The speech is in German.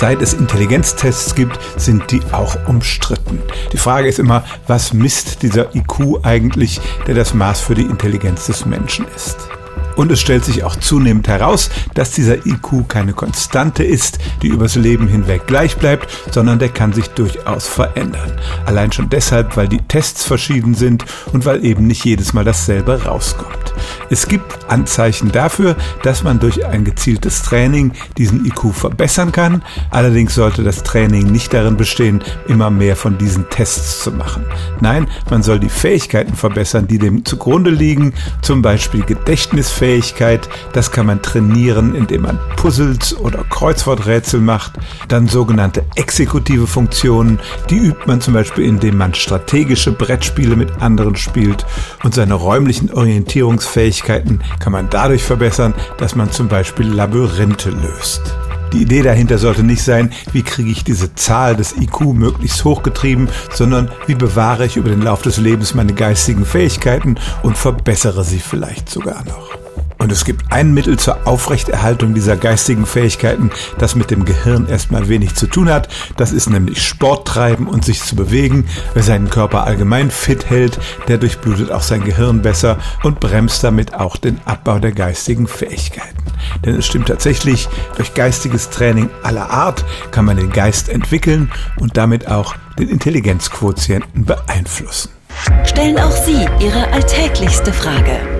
Seit es Intelligenztests gibt, sind die auch umstritten. Die Frage ist immer, was misst dieser IQ eigentlich, der das Maß für die Intelligenz des Menschen ist? Und es stellt sich auch zunehmend heraus, dass dieser IQ keine Konstante ist, die übers Leben hinweg gleich bleibt, sondern der kann sich durchaus verändern. Allein schon deshalb, weil die Tests verschieden sind und weil eben nicht jedes Mal dasselbe rauskommt. Es gibt Anzeichen dafür, dass man durch ein gezieltes Training diesen IQ verbessern kann. Allerdings sollte das Training nicht darin bestehen, immer mehr von diesen Tests zu machen. Nein, man soll die Fähigkeiten verbessern, die dem zugrunde liegen, zum Beispiel Gedächtnisfähigkeit, Fähigkeit. Das kann man trainieren, indem man Puzzles oder Kreuzworträtsel macht. Dann sogenannte exekutive Funktionen. Die übt man zum Beispiel, indem man strategische Brettspiele mit anderen spielt. Und seine räumlichen Orientierungsfähigkeiten kann man dadurch verbessern, dass man zum Beispiel Labyrinthe löst. Die Idee dahinter sollte nicht sein, wie kriege ich diese Zahl des IQ möglichst hochgetrieben, sondern wie bewahre ich über den Lauf des Lebens meine geistigen Fähigkeiten und verbessere sie vielleicht sogar noch. Und es gibt ein Mittel zur Aufrechterhaltung dieser geistigen Fähigkeiten, das mit dem Gehirn erstmal wenig zu tun hat. Das ist nämlich Sport treiben und sich zu bewegen. Wer seinen Körper allgemein fit hält, der durchblutet auch sein Gehirn besser und bremst damit auch den Abbau der geistigen Fähigkeiten. Denn es stimmt tatsächlich, durch geistiges Training aller Art kann man den Geist entwickeln und damit auch den Intelligenzquotienten beeinflussen. Stellen auch Sie Ihre alltäglichste Frage